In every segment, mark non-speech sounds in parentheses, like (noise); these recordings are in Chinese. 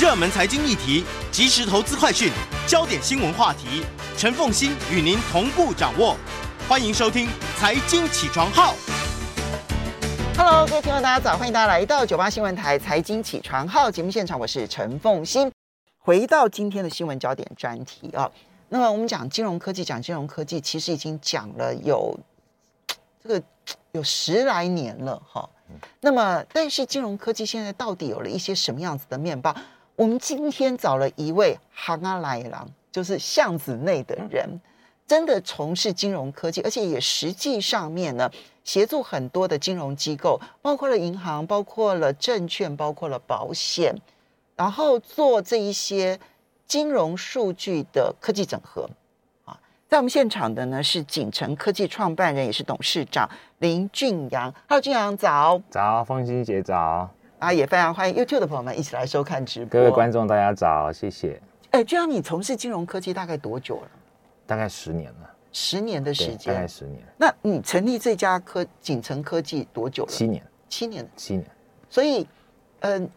热门财经议题、即时投资快讯、焦点新闻话题，陈凤欣与您同步掌握。欢迎收听《财经起床号》。Hello，各位听众，大家早，欢迎大家来到九八新闻台财经起床号节目现场，我是陈凤欣。回到今天的新闻焦点专题啊，那么我们讲金融科技，讲金融科技，其实已经讲了有这个有十来年了哈。那么，但是金融科技现在到底有了一些什么样子的面包？我们今天找了一位行阿来郎，就是巷子内的人，真的从事金融科技，而且也实际上面呢，协助很多的金融机构，包括了银行，包括了证券，包括了保险，然后做这一些金融数据的科技整合。啊，在我们现场的呢是锦城科技创办人，也是董事长林俊阳。Hello，俊阳早。早，方欣姐早，啊，也非常欢迎 YouTube 的朋友们一起来收看直播。各位观众大家早，谢谢。哎，就像，你从事金融科技大概多久了？大概十年了，十年的时间，大概。十年，那你成立这家科锦城科技多久了？七年，七年。七年。所以，嗯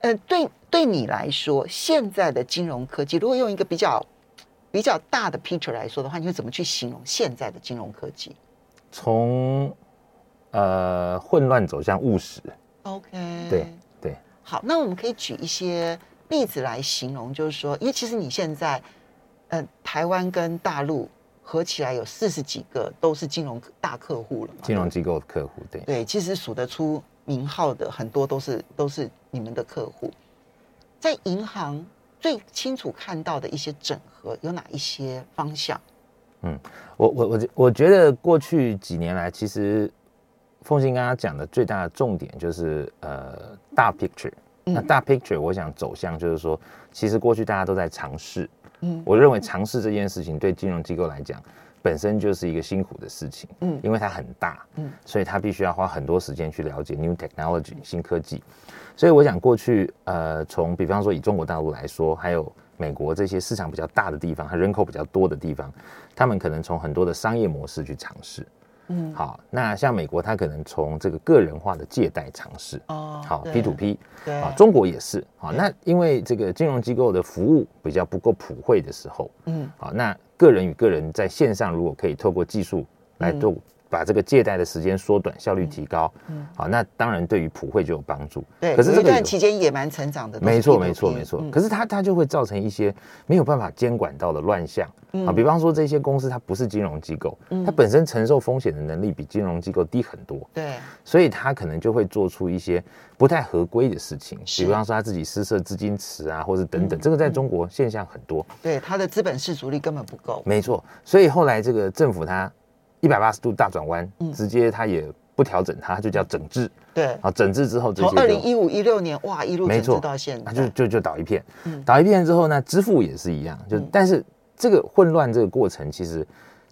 呃对对你来说，现在的金融科技，如果用一个比较比较大的 picture 来说的话，你会怎么去形容现在的金融科技从呃混乱走向务实，？OK，对对，好，那我们可以举一些例子来形容，就是说，因为其实你现在，呃，台湾跟大陆合起来有四十几个都是金融大客户了嘛，金融机构的客户，对，对，其实数得出名号的很多都是都是你们的客户。在银行最清楚看到的一些整合有哪一些方向？我我我我觉得过去几年来，其实凤欣刚刚讲的最大的重点就是呃大 picture。那嗯大 picture，我想走向就是说，其实过去大家都在尝试。嗯我认为尝试这件事情对金融机构来讲，本身就是一个辛苦的事情。嗯因为它很大，嗯所以它必须要花很多时间去了解 new technology 新科技。所以我想过去，呃，从比方说以中国大陆来说，还有美国这些市场比较大的地方，它人口比较多的地方，他们可能从很多的商业模式去尝试。嗯，好，那像美国，它可能从这个个人化的借贷尝试。哦好，P to P，对。啊，中国也是。好，那因为这个金融机构的服务比较不够普惠的时候，嗯。好，那个人与个人在线上如果可以透过技术来嗯。做，把这个借贷的时间缩短，效率提高，嗯好，那当然对于普惠就有帮助。对，可是这段期间也蛮成长的，没错，没错，没错。嗯可是它它就会造成一些没有办法监管到的乱象嗯啊，比方说这些公司它不是金融机构，它本身承受风险的能力比金融机构低很多，对，所以它可能就会做出一些不太合规的事情，是比方说它自己私设资金池啊，或者等嗯等，这个在中国现象很多。对，它的资本市足率根本不够。没错，所以后来这个政府它一百八十度大转弯，嗯。直接它也不调整它，它就叫整治。对，啊，整治之后这二零一五一六年哇一路整治没错到现在，它就就就倒一片，嗯。倒一片之后呢，支付也是一样，就、嗯。但是这个混乱这个过程，其实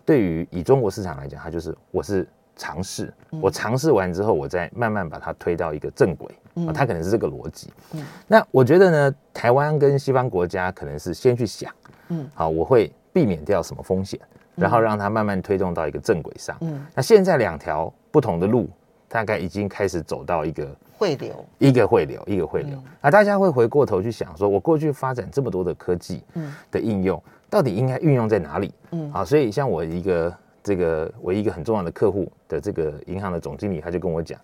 对于以中国市场来讲，它就是我是尝试，嗯。我尝试完之后，我再慢慢把它推到一个正轨，嗯。啊，它可能是这个逻辑。嗯。那我觉得呢，台湾跟西方国家可能是先去想，嗯。好，我会避免掉什么风险，然后让它慢慢推动到一个正轨上。嗯那现在两条不同的路，大概已经开始走到一个汇流，一个汇流，一个汇流。嗯啊，大家会回过头去想说，我过去发展这么多的科技嗯的应用，到底应该运用在哪里？嗯好，所以像我一个这个我一个很重要的客户的这个银行的总经理，他就跟我讲，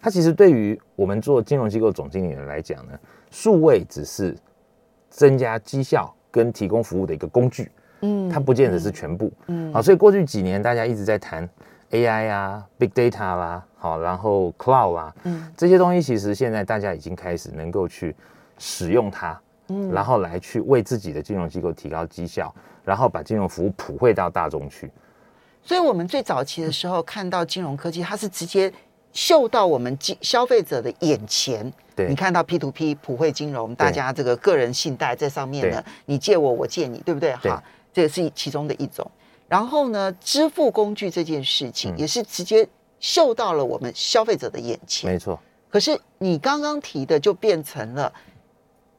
他其实对于我们做金融机构总经理人来讲呢，数位只是增加绩效跟提供服务的一个工具，嗯它不见得是全部。嗯好，所以过去几年大家一直在谈 AI 啊、Big Data 啦，好，然后 Cloud 啊，嗯这些东西其实现在大家已经开始能够去使用它，嗯然后来去为自己的金融机构提高绩效，然后把金融服务普惠到大众去。所以我们最早期的时候看到金融科技，它是直接嗅到我们金消费者的眼前。对你看到 P to P 普惠金融，大家这个个人信贷在上面呢，你借我，我借你，对不对？对好，这个是其中的一种。然后呢，支付工具这件事情嗯也是直接嗅到了我们消费者的眼前。没错，可是你刚刚提的就变成了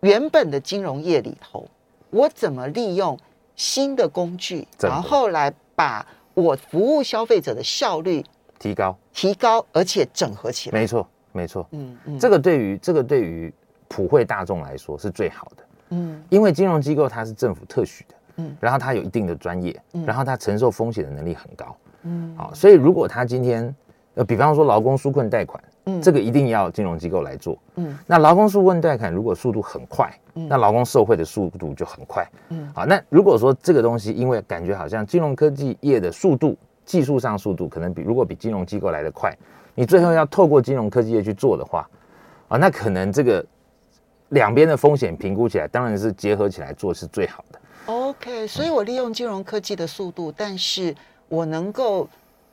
原本的金融业里头，我怎么利用新的工具，然后来把我服务消费者的效率提高，提高，而且整合起来。没错，没错。嗯嗯，这个对于这个对于普惠大众来说是最好的。嗯因为金融机构它是政府特许的，嗯。然后他有一定的专业，嗯。然后他承受风险的能力很高，嗯。好，所以如果他今天，呃，比方说劳工纾困贷款，嗯。这个一定要金融机构来做。嗯。那劳工纾困贷款如果速度很快，嗯。那劳工受惠的速度就很快。嗯。好，那如果说这个东西，因为感觉好像金融科技业的速度，技术上速度可能比如果比金融机构来的快，你最后要透过金融科技业去做的话，啊，那可能这个两边的风险评估起来，当然是结合起来做是最好的。OK，所以我利用金融科技的速度，但是我能够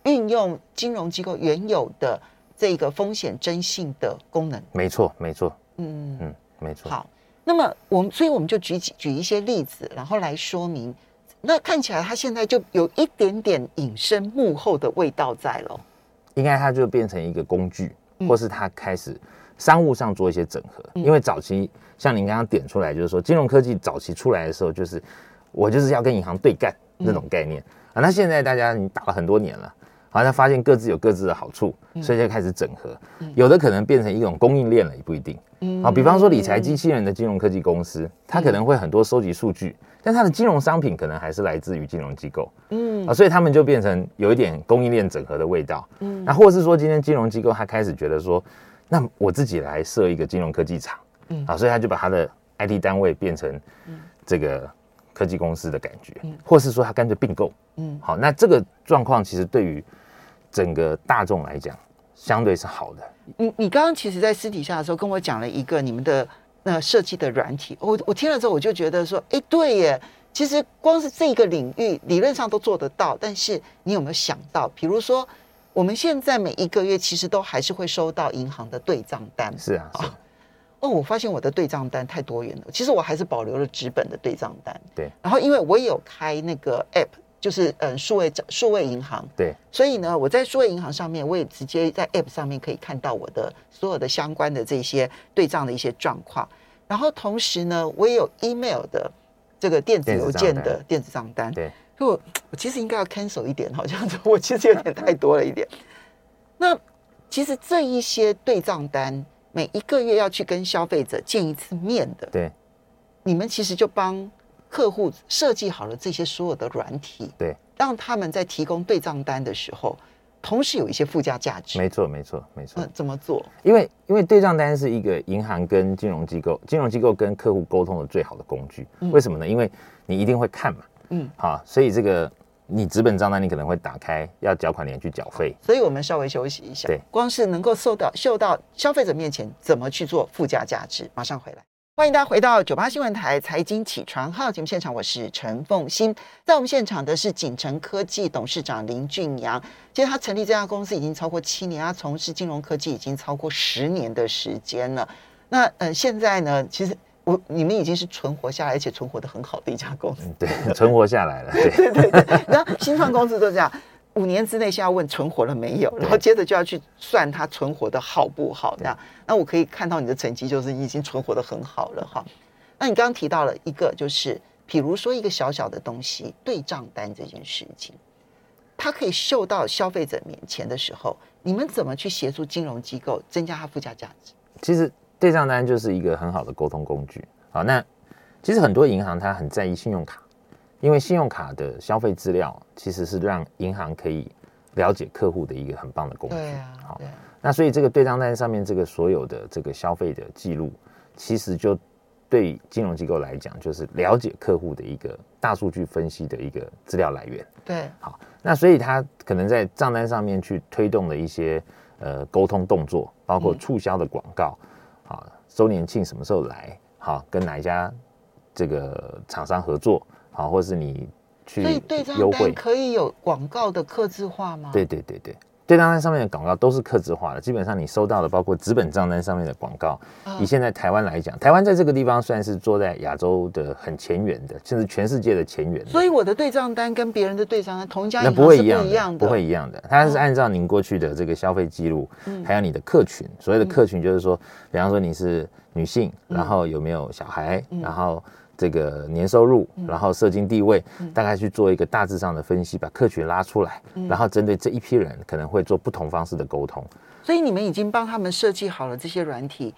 运用金融机构原有的这个风险征信的功能。没错，没错，嗯，嗯，没错。好。那么我们，所以我们就举举一些例子，然后来说明。那看起来它现在就有一点点隐身幕后的味道在了。应该它就变成一个工具，嗯或是它开始商务上做一些整合。因为早期像您刚刚点出来，就是说金融科技早期出来的时候，就是我就是要跟银行对干嗯那种概念啊。那现在大家你打了很多年了。好像发现各自有各自的好处，嗯所以就开始整合。有的可能变成一种供应链了，也不一定。嗯好，比方说理财机器人的金融科技公司，它可能会很多收集数据，但它的金融商品可能还是来自于金融机构。嗯啊，所以他们就变成有一点供应链整合的味道。嗯，那或是说今天金融机构他开始觉得说，那我自己来设一个金融科技厂，嗯。啊，所以他就把他的 IT 单位变成这个科技公司的感觉，或是说他干脆并购。嗯。好，那这个状况其实对于整个大众来讲，相对是好的。你你刚刚其实，在私底下的时候跟我讲了一个你们的那设计的软体，我我听了之后我就觉得说，哎，对耶，其实光是这个领域理论上都做得到，但是你有没有想到，比如说我们现在每一个月其实都还是会收到银行的对账单，是啊，是啊哦，我发现我的对账单太多元了，其实我还是保留了纸本的对账单，对然后因为我也有开那个 app，就是嗯数位数位银行，对，所以呢，我在数位银行上面，我也直接在 App 上面可以看到我的所有的相关的这些对账的一些状况。然后同时呢，我也有 email 的这个电子邮件的电子账单。对，所以我我其实应该要 cancel 一点，好像子我其实有点太多了一点。那其实这一些对账单，每一个月要去跟消费者见一次面的，对，你们其实就帮客户设计好了这些所有的软体，对，让他们在提供对账单的时候，同时有一些附加价值。没错，没错，没错嗯。，怎么做？因为因为对账单是一个银行跟金融机构、金融机构跟客户沟通的最好的工具。为什么呢？因为你一定会看嘛，嗯，好，所以这个你资本账单你可能会打开，要缴款年去缴费。所以我们稍微休息一下。对，光是能够受到嗅到消费者面前怎么去做附加价值，马上回来。欢迎大家回到九八新闻台财经起床号节目现场，我是陈凤欣。在我们现场的是锦城科技董事长林俊阳。其实他成立这家公司已经超过七年，他从事金融科技已经超过十年的时间了。那呃，现在呢，其实我你们已经是存活下来，而且存活的很好的一家公司。对，存活下来了。(laughs) 对，对对对，然后新创公司都这样，五年之内先要问存活了没有，(laughs) 然后接着就要去算它存活的好不好，这样。那我可以看到你的成绩，就是你已经存活的很好了哈。那你刚刚提到了一个，就是比如说一个小小的东西，对账单这件事情，它可以秀到消费者面前的时候，你们怎么去协助金融机构增加它附加价值？其实对账单就是一个很好的沟通工具。好，那其实很多银行它很在意信用卡，因为信用卡的消费资料其实是让银行可以了解客户的一个很棒的工具。好，那所以这个对账单上面这个所有的这个消费的记录，其实就对金融机构来讲，就是了解客户的一个大数据分析的一个资料来源。对，好，那所以他可能在账单上面去推动了一些呃沟通动作，包括嗯促销的广告，啊，周年庆什么时候来，好，跟哪一家这个厂商合作，好，或是你去所以对账优惠单，可以有广告的刻字化吗？对对对对。对账单上面的广告都是客制化的，基本上你收到的，包括纸本账单上面的广告，啊以现在台湾来讲，台湾在这个地方算是坐在亚洲的很前沿的，甚至全世界的前沿的。所以我的对账单跟别人的对账单，同一家那银行是不会一样不一样的，不会一样的。它是按照您过去的这个消费记录，还有你的客群。所谓的客群就是说，比方说你是女性，然后有没有小孩，然后这个年收入，然后社经地位，大概去做一个大致上的分析，把客群拉出来，然后针对这一批人，可能会做不同方式的沟通。所以你们已经帮他们设计好了这些软体，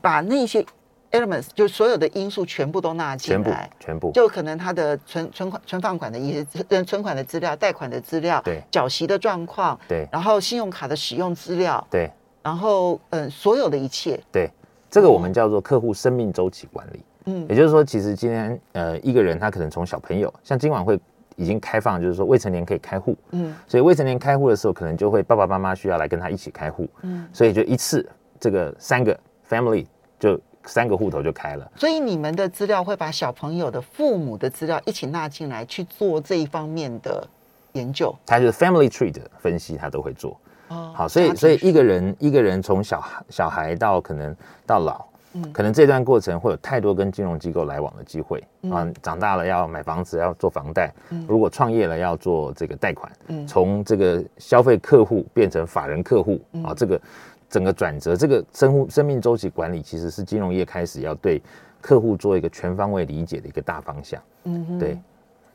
把那些 elements，就所有的因素全部都纳进全部来，全部。就可能他的存存款、存放款的一些呃存款的资料、贷款的资料，对。缴息的状况，对。然后信用卡的使用资料，对。然后嗯、呃所有的一切，对，这个我们叫做客户生命周期管理。嗯也就是说，其实今天呃一个人他可能从小朋友，像今晚会已经开放，就是说未成年可以开户，嗯所以未成年开户的时候，可能就会爸爸妈妈需要来跟他一起开户，嗯，所以就一次这个三个 family 就三个户头就开了。所以你们的资料会把小朋友的父母的资料一起纳进来去做这一方面的研究。他就是 family tree 的分析，他都会做。哦好，所以所以一个人一个人从小孩小孩到可能到老，嗯可能这段过程会有太多跟金融机构来往的机会嗯啊。长大了要买房子，要做房贷；如果创业了要做这个贷款。嗯从这个消费客户变成法人客户嗯啊，这个整个转折，这个生物生命周期管理其实是金融业开始要对客户做一个全方位理解的一个大方向。嗯对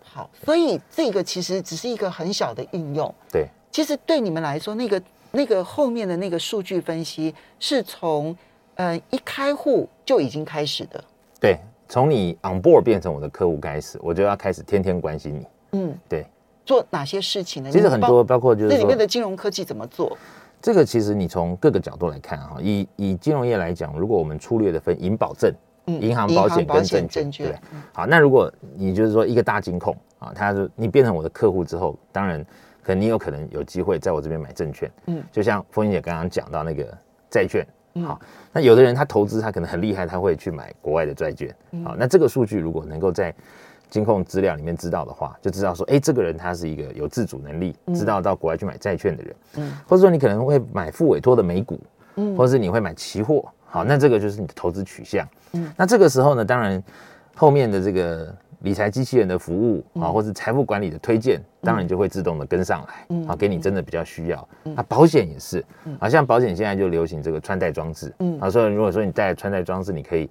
好，所以这个其实只是一个很小的应用。对其实对你们来说，那个那个后面的那个数据分析是从呃一开户就已经开始的。对，从你 on board 变成我的客户开始，我就要开始天天关心你。嗯，对，做哪些事情呢？其实很多，包括就是说这里面的金融科技怎么做？这个其实你从各个角度来看哈，以以金融业来讲，如果我们粗略的分银保证、嗯银行保险跟证券，证对？好，那如果你就是说一个大金控啊，他就你变成我的客户之后，当然可能你有可能有机会在我这边买证券，嗯嗯，就像风姐刚刚讲到那个债券。嗯。好，那有的人他投资他可能很厉害，他会去买国外的债券。嗯。好，那这个数据如果能够在金控资料里面知道的话，就知道说，哎，这个人他是一个有自主能力，知道到国外去买债券的人。嗯。或者说你可能会买付委托的美股，嗯。或者是你会买期货，好，那这个就是你的投资取向。嗯。那这个时候呢，当然后面的这个理财机器人的服务嗯。啊，或是财富管理的推荐，当然就会自动的跟上来，嗯。啊，给你真的比较需要。那保险也是，好像保险现在就流行这个穿戴装置，嗯。啊，所以如果说你戴穿戴装置，你可以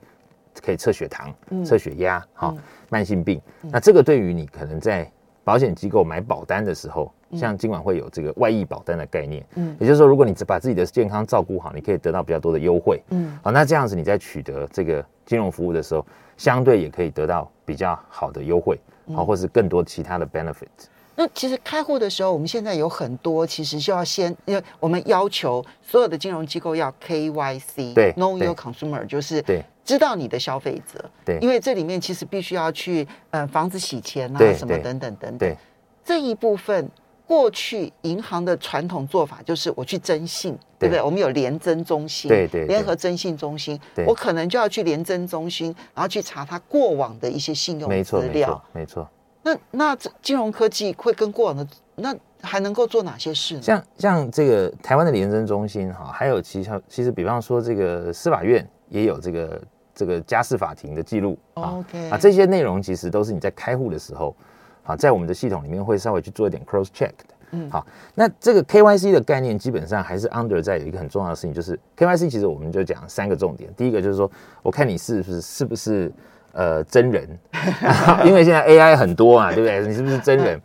可以测血糖、嗯。测血压，哈，慢性病。那这个对于你可能在保险机构买保单的时候，像今晚会有这个外溢保单的概念，嗯。也就是说，如果你只把自己的健康照顾好，你可以得到比较多的优惠，嗯。好，那这样子你在取得这个金融服务的时候，相对也可以得到比较好的优惠，好，或是更多其他的 benefit。那其实开户的时候，我们现在有很多其实就要先，因为我们要求所有的金融机构要 KYC，对，Know Your Consumer，就是对知道你的消费者，对因为这里面其实必须要去呃防止洗钱啊什么等等等等对，这一部分。过去银行的传统做法就是我去征信，对不对？我们有联征中心，对对对联合征信中心，对我可能就要去联征中心，然后去查他过往的一些信用资料没错。，没错。那那这金融科技会跟过往的那还能够做哪些事呢？像像这个台湾的廉政中心哈，还有其他其实比方说这个司法院也有这个这个家事法庭的记录啊 OK 啊，这些内容其实都是你在开户的时候，啊在我们的系统里面会稍微去做一点 cross check 的。嗯好，那这个 KYC 的概念基本上还是 under 在有一个很重要的事情，就是 KYC 其实我们就讲三个重点，第一个就是说，我看你是不是是不是呃真人，(laughs) 因为现在 AI 很多啊，对不对？你是不是真人？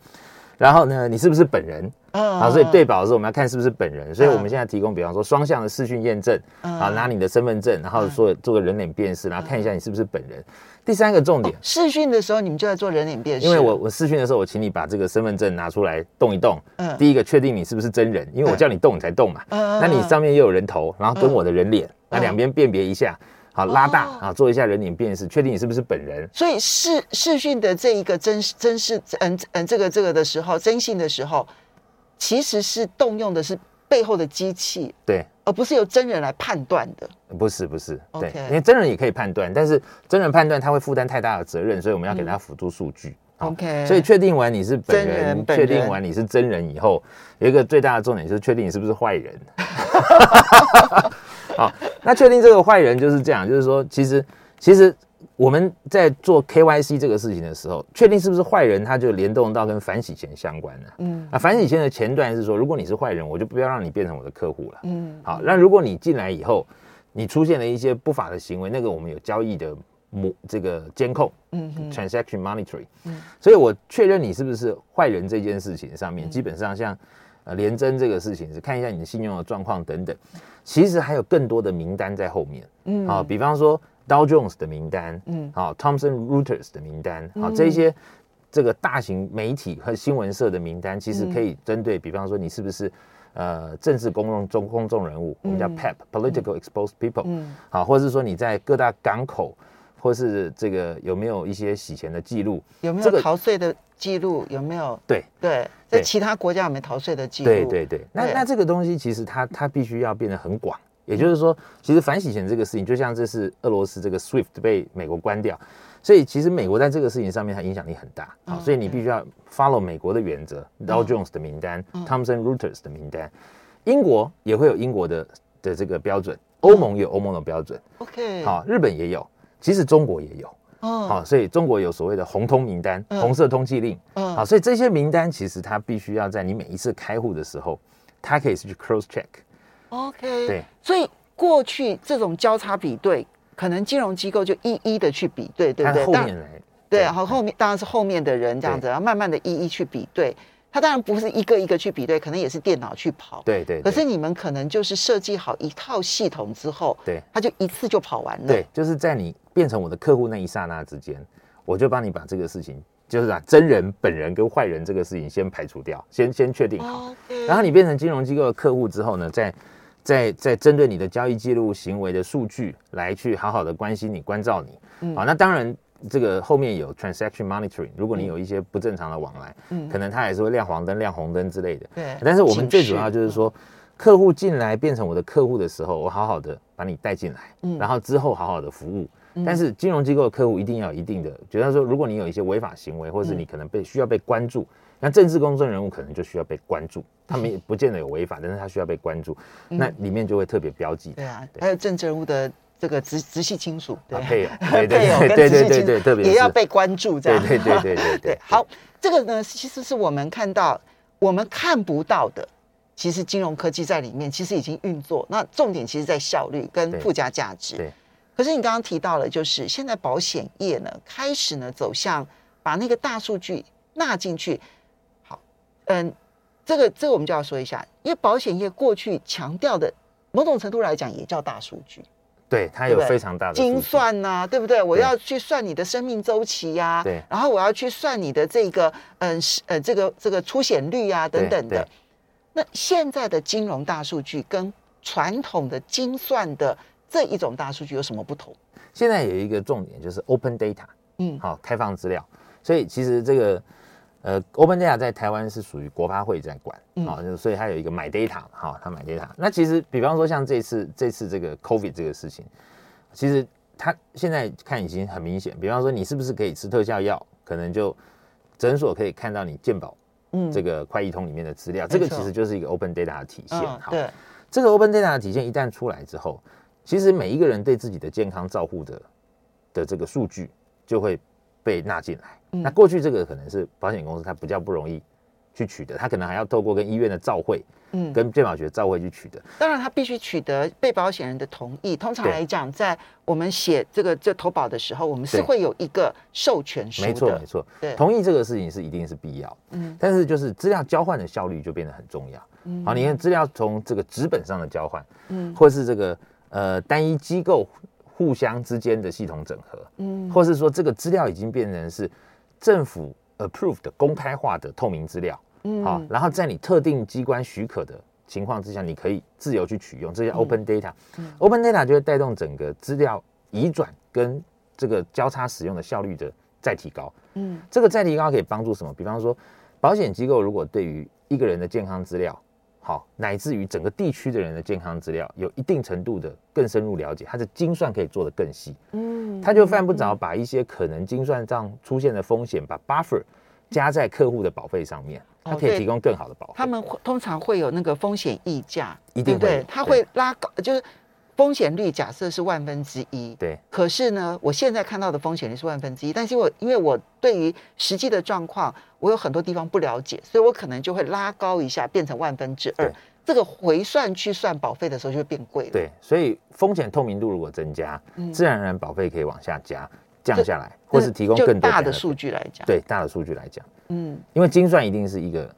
然后呢，你是不是本人？嗯啊，所以对保的时候我们要看是不是本人，所以嗯我们现在提供，比方说双向的视讯验证，啊，拿你的身份证，然后做做个人脸辨识，然后看一下你是不是本人。第三个重点，视讯的时候，你们就在做人脸辨识，因为我我视讯的时候，我请你把这个身份证拿出来动一动，嗯。第一个确定你是不是真人，因为我叫你动你才动嘛，嗯那你上面又有人头，然后跟我的人脸，那两边辨别一下，好拉大哦啊，做一下人脸辨识，确定你是不是本人。所以视视讯的这一个真真是嗯嗯这个这个的时候，征信的时候，其实是动用的是背后的机器，对，而不是由真人来判断的。不是不是，对因为真人也可以判断，但是真人判断他会负担太大的责任，所以我们要给他辅助数据。好 OK 所以确定完你是本真人确定完你是真人以后，有一个最大的重点就是确定你是不是坏人。(laughs) 好，那确定这个坏人就是这样，就是说，其实其实我们在做 KYC 这个事情的时候，确定是不是坏人，他就联动到跟反洗钱相关的。嗯啊，反洗钱的前段是说，如果你是坏人，我就不要让你变成我的客户了。嗯好，那如果你进来以后，你出现了一些不法的行为，那个我们有交易的模这个监控嗯，transaction monitoring，嗯所以我确认你是不是坏人这件事情上面，基本上像呃廉征这个事情是看一下你的信用的状况等等，其实还有更多的名单在后面。嗯好，比方说 Dow Jones 的名单，嗯。好、Thomson Reuters 的名单，好、这一些这个大型媒体和新闻社的名单，其实可以针对，比方说你是不是呃政治公众中公众人物，我们叫 PEP，Political Exposed People，嗯。好、或者是说你在各大港口，或是这个有没有一些洗钱的记录，有没这个有逃税的记录？有没有？对对，在其他国家有没有逃税的记录？对对对，那对。那这个东西其实它它必须要变得很广，也就是说，其实反洗钱这个事情，就像这是俄罗斯这个 SWIFT 被美国关掉，所以其实美国在这个事情上面它影响力很大啊，嗯所以你必须要 follow 美国的原则，Dow Jones 的名单，Thomson Reuters 的名单，英国也会有英国的的这个标准，欧盟有欧盟的标准，，OK，，好，日本也有，其实中国也有。哦，好，所以中国有所谓的红通名单、嗯红色通缉令。嗯好，所以这些名单其实它必须要在你每一次开户的时候，它可以去 cross check。OK，对，所以过去这种交叉比对，可能金融机构就一一的去比对，对对？后面来，对，然后后面当然是后面的人这样子，然后慢慢的一一去比对。它当然不是一个一个去比对，可能也是电脑去跑。对对，对可是你们可能就是设计好一套系统之后，对它就一次就跑完了。对，就是在你变成我的客户那一刹那之间，我就帮你把这个事情，就是把真人本人跟坏人这个事情先排除掉，先先确定好。然后你变成金融机构的客户之后呢，再再再针对你的交易记录、行为的数据来去好好的关心你、关照你。嗯好，那当然这个后面有 transaction monitoring，如果你有一些不正常的往来，嗯可能它也是会亮黄灯、亮红灯之类的。对但是我们最主要就是说，客户进来变成我的客户的时候，我好好的把你带进来，嗯然后之后好好的服务。但是金融机构的客户一定要有一定的，觉得说，如果你有一些违法行为，或者是你可能被需要被关注，那政治公众人物可能就需要被关注，他们也不见得有违法，但是他需要被关注，那里面就会特别标记。对啊，还有政治人物的这个直直系亲属，对啊，配偶，(laughs) 对对配偶跟对对对直系亲属特别也要被关注，这样对对对对对 (laughs) 对。好，这个呢，其实是我们看到我们看不到的，其实金融科技在里面其实已经运作。那重点其实在效率跟附加价值。对可是你刚刚提到了，就是现在保险业呢开始呢走向把那个大数据纳进去。好，嗯，这个这个我们就要说一下，因为保险业过去强调的某种程度来讲也叫大数据。对，它有非常大的精算呐、对不对？我要去算你的生命周期呀、对然后我要去算你的这个嗯是呃这个这个出险率啊等等的。那现在的金融大数据跟传统的精算的这一种大数据有什么不同？现在有一个重点就是 open data，嗯好，开放资料。所以其实这个呃，open data 在台湾是属于国发会在管，嗯。好、就所以它有一个买 data 嘛，哈，它买 data。那其实比方说像这次这次这个 COVID 这个事情，其实它现在看已经很明显，比方说你是不是可以吃特效药，可能就诊所可以看到你健保嗯。这个快易通里面的资料，这个其实就是一个 open data 的体现。好，嗯对，这个 open data 的体现一旦出来之后，其实每一个人对自己的健康照护的的这个数据就会被纳进来。嗯那过去这个可能是保险公司它比较不容易去取得，它可能还要透过跟医院的照会、嗯，跟健保局的照会去取得。当然它必须取得被保险人的同意。通常来讲，在我们写这个这投保的时候，我们是会有一个授权书的。没错，没错对，同意这个事情是一定是必要。嗯但是就是资料交换的效率就变得很重要。嗯好，你看资料从这个纸本上的交换，嗯或是这个呃单一机构互相之间的系统整合，嗯或是说这个资料已经变成是政府 approved 的公开化的透明资料，嗯好，然后在你特定机关许可的情况之下，你可以自由去取用，这些 open data。open data 就会带动整个资料移转跟这个交叉使用的效率的再提高。嗯这个再提高可以帮助什么？比方说，保险机构如果对于一个人的健康资料，好，乃至于整个地区的人的健康资料，有一定程度的更深入了解，它的精算可以做得更细，嗯他就犯不着把一些可能精算上出现的风险，把 buffer 加在客户的保费上面，它可以提供更好的保费。他们会通常会有那个风险溢价，一定会？他会拉高，就是风险率假设是万分之一，对。可是呢，我现在看到的风险率是万分之一，但是我因为我对于实际的状况，我有很多地方不了解，所以我可能就会拉高一下，变成万分之二对。这个回算去算保费的时候就会变贵了。对，所以风险透明度如果增加，嗯。自然而然保费可以往下加，降下来，或是提供更多大的数据来讲，，对大的数据来讲，嗯，因为精算一定是一个对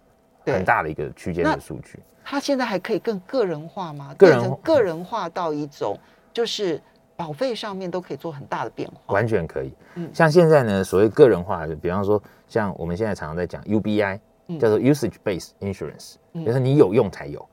很大的一个区间的数据。它现在还可以更个人化吗？个人个人化到一种，就是保费上面都可以做很大的变化。完全可以。嗯像现在呢，所谓个人化，就比方说，像我们现在常常在讲 UBI，、嗯叫做 Usage Based Insurance，、嗯就是你有用才有。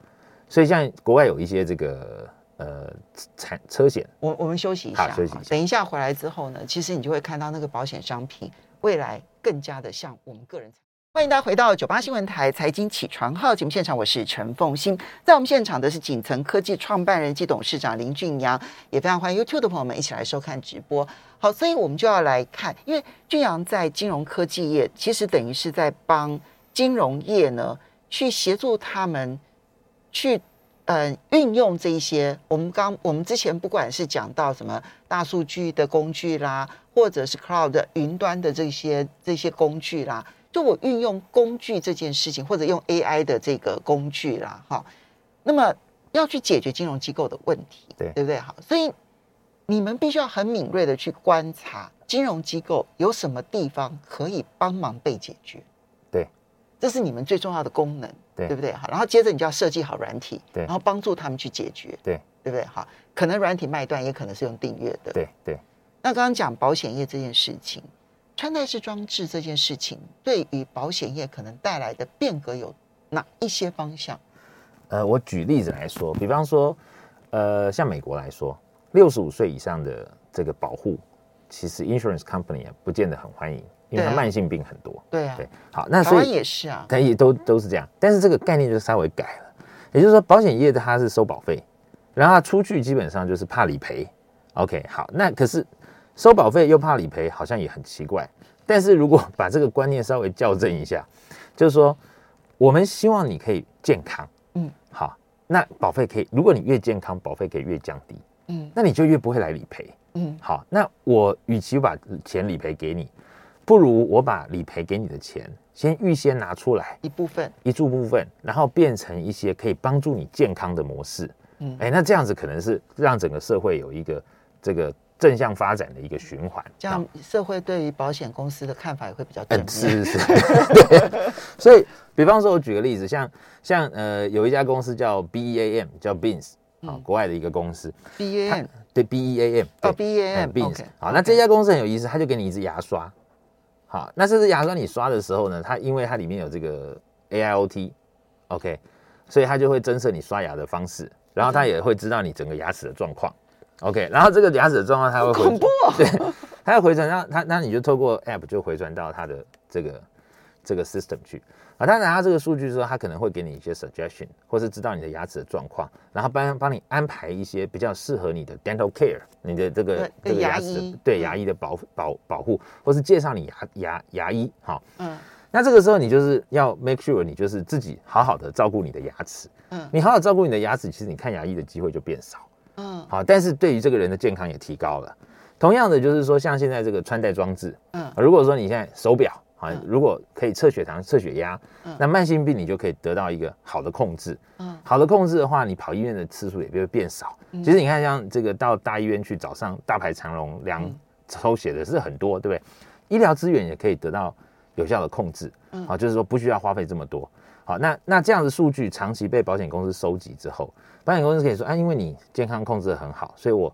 所以像国外有一些这个呃产车险，我我们休息一下，休息一下等一下回来之后呢，其实你就会看到那个保险商品未来更加的像我们个人。欢迎大家回到九八新闻台财经起床号节目现场，我是陈凤欣。在我们现场的是锦层科技创办人及董事长林俊阳，也非常欢迎 YouTube 的朋友们一起来收看直播。好，所以我们就要来看，因为俊阳在金融科技业，其实等于是在帮金融业呢去协助他们去呃运用这一些，我们刚我们之前不管是讲到什么大数据的工具啦，或者是 cloud 云端的这些这些工具啦，就我运用工具这件事情，或者用 AI 的这个工具啦，哈，那么要去解决金融机构的问题，对对不对？好，所以你们必须要很敏锐的去观察金融机构有什么地方可以帮忙被解决。对，这是你们最重要的功能，对不对？好，然后接着你就要设计好软体，对然后帮助他们去解决，对对不对？好，可能软体卖断，也可能是用订阅的。对对。那刚刚讲保险业这件事情，穿戴式装置这件事情，对于保险业可能带来的变革有哪一些方向？呃，我举例子来说，比方说，呃，像美国来说，六十五岁以上的这个保护，其实 insurance company 也不见得很欢迎，因为它慢性病很多。对啊，对，好，那所以也是啊，它也都都是这样，但是这个概念就稍微改了，也就是说，保险业它是收保费，然后它出去基本上就是怕理赔。OK，好，那可是收保费又怕理赔，好像也很奇怪。但是如果把这个观念稍微校正一下，就是说，我们希望你可以健康，嗯，好，那保费可以，如果你越健康，保费可以越降低，嗯那你就越不会来理赔。嗯好，那我与其把钱理赔给你，不如我把理赔给你的钱先预先拿出来一部分，一注部分，然后变成一些可以帮助你健康的模式。嗯哎，那这样子可能是让整个社会有一个这个正向发展的一个循环。这样社会对于保险公司的看法也会比较正面。嗯，是是。是，(laughs) 对。(laughs) 所以，比方说，我举个例子，像像呃，有一家公司叫 BEAM，叫 Beans，啊、嗯国外的一个公司，，B A M，对 BEAM，哦对。B A 嗯 M Beans，好，那这家公司很有意思，它就给你一支牙刷，好，那这支牙刷你刷的时候呢，它因为它里面有这个 AIoT，OK，、所以它就会侦测你刷牙的方式，然后它也会知道你整个牙齿的状况，OK，然后这个牙齿的状况它会回恐怖哦 (laughs) 对，它要回传到它，那你就透过 App 就回传到它的这个这个 system 去啊。它拿到这个数据之后，它可能会给你一些 suggestion，或是知道你的牙齿的状况，然后帮帮你安排一些比较适合你的 dental care，你的这个对这个牙牙齿的对嗯牙医的保保保护，或是介绍你牙牙牙医好。嗯那这个时候你就是要 make sure 你就是自己好好的照顾你的牙齿，嗯你好好照顾你的牙齿，其实你看牙医的机会就变少。嗯好，但是对于这个人的健康也提高了。同样的，就是说，像现在这个穿戴装置，嗯如果说你现在手表啊嗯，如果可以测血糖、测血压嗯，那慢性病你就可以得到一个好的控制。嗯好的控制的话，你跑医院的次数也会变少。其实你看，像这个到大医院去，早上大排长龙量嗯抽血的是很多，对不对？医疗资源也可以得到有效的控制。嗯好，就是说不需要花费这么多。好，那那这样的数据长期被保险公司收集之后，保险公司可以说，啊，因为你健康控制的很好，所以我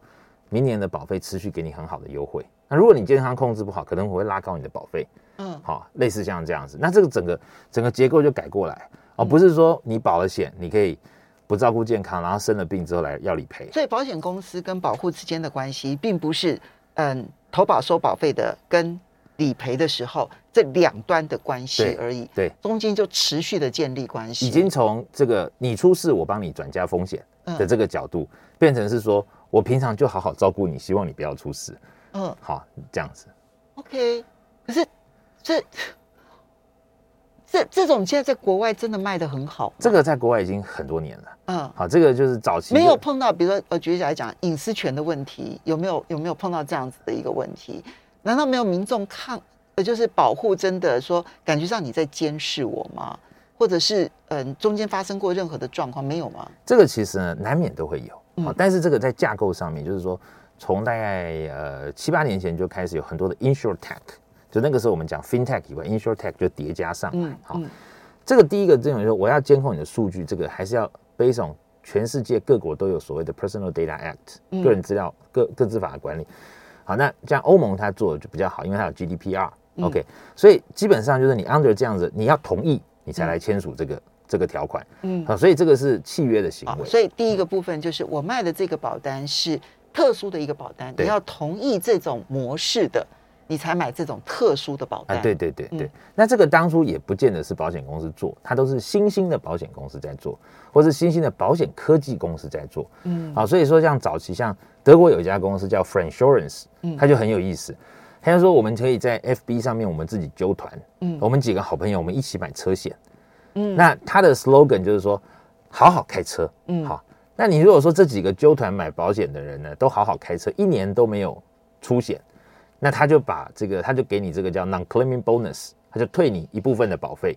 明年的保费持续给你很好的优惠。那如果你健康控制不好，可能我会拉高你的保费。嗯好，类似像这样子，那这个整个整个结构就改过来哦，不是说你保了险，你可以不照顾健康，然后生了病之后来要理赔。所以保险公司跟保护之间的关系，并不是嗯投保收保费的跟理赔的时候这两端的关系而已，对，中间就持续的建立关系，已经从这个你出事我帮你转嫁风险嗯的这个角度，变成是说我平常就好好照顾你，希望你不要出事。嗯好，这样子。OK，可是这这这种现在在国外真的卖的很好吗，这个在国外已经很多年了。嗯。好，这个就是早期没有碰到，比如说，呃，举起来讲，隐私权的问题，有没有有没有碰到这样子的一个问题？难道没有民众抗，呃，就是保护真的说，感觉上你在监视我吗？或者是嗯、中间发生过任何的状况没有吗？这个其实呢难免都会有。嗯，但是这个在架构上面，就是说从大概呃七八年前就开始有很多的 insure tech，就那个时候我们讲 fintech 以外，insure tech 就叠加上来。嗯好，嗯这个第一个这种说我要监控你的数据，这个还是要 based on 全世界各国都有所谓的 Personal Data Act 嗯个人资料各各自法的管理。好，那像欧盟它做的就比较好，因为它有 GDPR。嗯 OK，所以基本上就是你 under 这样子，你要同意你才来签署这个、这个条款。嗯好，所以这个是契约的行好，为。所以第一个部分就是我卖的这个保单是特殊的一个保单，对你要同意这种模式的，你才买这种特殊的保单。啊，对对对对，嗯那这个当初也不见得是保险公司做，它都是新兴的保险公司在做，或是新兴的保险科技公司在做。嗯好，所以说像早期像德国有一家公司叫 Fransurance，嗯它就很有意思。他就说我们可以在 FB 上面我们自己揪团，嗯我们几个好朋友我们一起买车险。嗯那他的 slogan 就是说好好开车，嗯好。那你如果说这几个揪团买保险的人呢，都好好开车，一年都没有出险，那他就把这个，他就给你这个叫 non-claiming bonus，他就退你一部分的保费。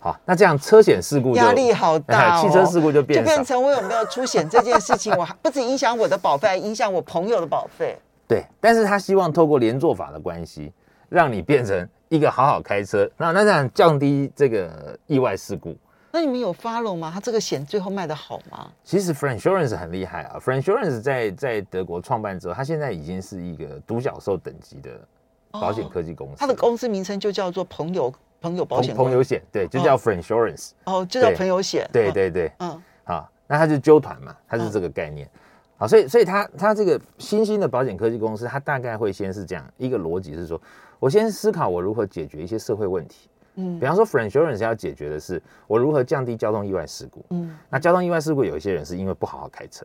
好，那这样车险事故就压力好大、哦，汽车事故就变少就变成我有没有出险这件事情，我还不止影响我的保费，还影响我朋友的保费。对，但是他希望透过连坐法的关系，让你变成一个好好开车，那那这样降低这个意外事故。那你们有 follow 吗？他这个险最后卖的好吗？其实 f r e n s u r a n c e 很厉害啊 f r e n s u r a n c e 在在德国创办之后，他现在已经是一个独角兽等级的保险科技公司。他的公司名称就叫做朋友朋友保险朋朋友险，对，就叫 f r e n s u r a n c e。哦，就叫朋友险。嗯对对对，嗯好，那他就揪团嘛，他是这个概念。好，所以所以他他这个新兴的保险科技公司，他大概会先是这样一个逻辑是说，我先思考我如何解决一些社会问题。嗯比方说，Fransurance 要解决的是我如何降低交通意外事故。嗯那交通意外事故有一些人是因为不好好开车，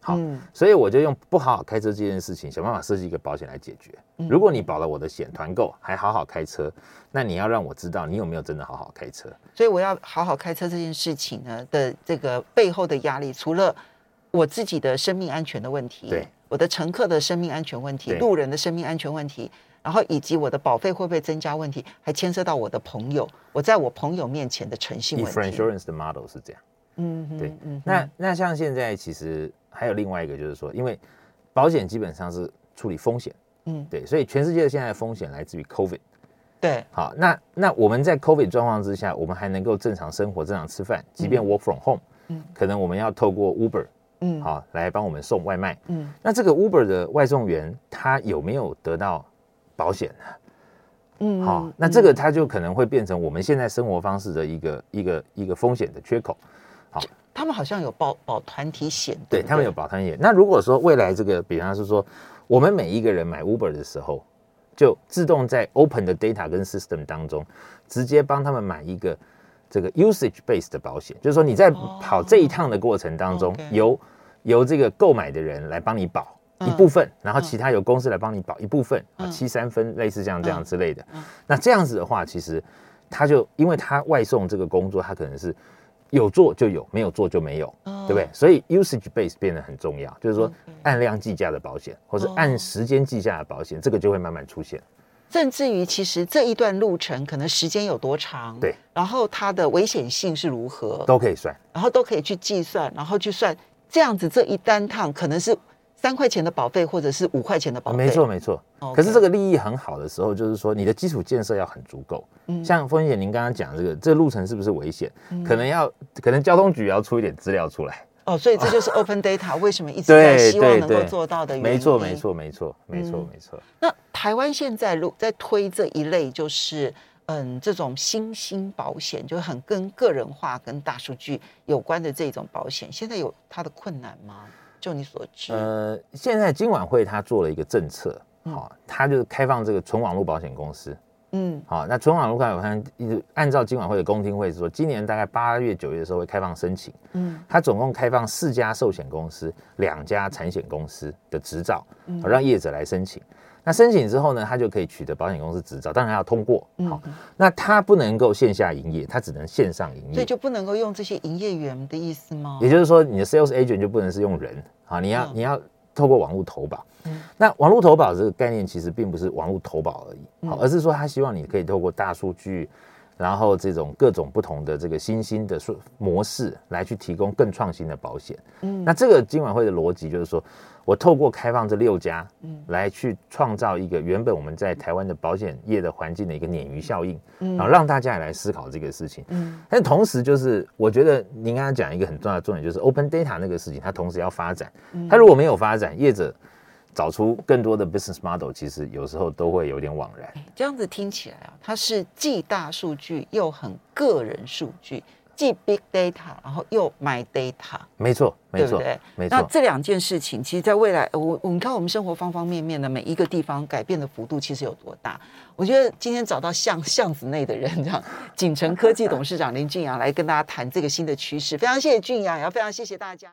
好，嗯所以我就用不好好开车这件事情，想办法设计一个保险来解决。嗯如果你保了我的险，团购还好好开车，那你要让我知道你有没有真的好好开车。所以我要好好开车这件事情呢的这个背后的压力，除了我自己的生命安全的问题，对，我的乘客的生命安全问题，路人的生命安全问题，然后以及我的保费会不会增加问题，还牵涉到我的朋友，我在我朋友面前的诚信以问题。Fransurance 的 model 是这样。嗯对。嗯那那像现在其实还有另外一个，就是说，因为保险基本上是处理风险，嗯。对，所以全世界现在的风险来自于 COVID。对。好，那那我们在 COVID 状况之下，我们还能够正常生活、正常吃饭，即便 work from home，嗯。可能我们要透过 Uber 嗯好来帮我们送外卖。嗯那这个 Uber 的外送员他有没有得到保险呢？嗯好，那这个他就可能会变成我们现在生活方式的一个一个一个风险的缺口。好他们好像有保保团体险，不对他们有保团险。那如果说未来这个，比方是说，我们每一个人买 Uber 的时候，就自动在 Open 的 data 跟 system 当中，直接帮他们买一个这个 usage based 的保险，就是说你在哦。跑这一趟的过程当中，由由这个购买的人来帮你保。嗯。一部分，然后其他由公司来帮你保一部分，啊，嗯七三分类似这样这样嗯之类的。嗯。那这样子的话，其实他就因为他外送这个工作，他可能是有做就有，没有做就没有，哦。对不对？所以 usage base 变得很重要，就是说按量计价的保险，或是哦。按时间计价的保险，这个就会慢慢出现。甚至于其实这一段路程可能时间有多长，对，然后它的危险性是如何，都可以算。然后都可以去计算，然后去算这样子这一单趟可能是三块钱的保费，或者是五块钱的保费，没错，没错。可是这个利益很好的时候，就是说你的基础建设要很足够。嗯像风姐您刚刚讲这个，这个路程是不是危险？可能要，可能交通局要出一点资料出来。哦，所以这就是 open data (laughs) 为什么一直在希望能够做到的原因。没错，没。错，没错，没错嗯，没错。那台湾现在如在推这一类，就是嗯，这种新兴保险，就很跟个人化、跟大数据有关的这种保险，现在有它的困难吗？就你所知，呃，现在金管会它做了一个政策，嗯好、它就是开放这个纯网络保险公司。嗯好，那纯网络保险一直按照金管会的公听会是说，今年大概八月、九月的时候会开放申请。嗯它总共开放四家寿险公司、两家产险公司的执照，嗯让业者来申请。那申请之后呢，他就可以取得保险公司执照，当然要通过。嗯好，那他不能够线下营业，他只能线上营业。所以就不能够用这些营业员的意思吗？也就是说，你的 sales agent 就不能是用人啊，你要、嗯你要透过网络投保。嗯那网络投保这个概念其实并不是网络投保而已，好，嗯而是说他希望你可以透过大数据，然后这种各种不同的这个新兴的数模式来去提供更创新的保险。嗯，那这个金管会的逻辑就是说，我透过开放这六家，嗯，来去创造一个原本我们在台湾的保险业的环境的一个鲶鱼效应，嗯，然后让大家也来思考这个事情。嗯，但同时就是我觉得您刚刚讲一个很重要的重点，就是 open data 那个事情，它同时要发展。它如果没有发展，业者。找出更多的 business model，其实有时候都会有点枉然。这样子听起来啊，它是既大数据又很个人数据，既 big data，然后又 my data。没错，没错，没错。那这两件事情，其实在未来，我我们看我们生活方方面面的每一个地方改变的幅度，其实有多大？我觉得今天找到巷巷子内的人，这样锦城科技董事长林俊阳来跟大家谈这个新的趋势，非常谢谢俊阳，也要非常谢谢大家。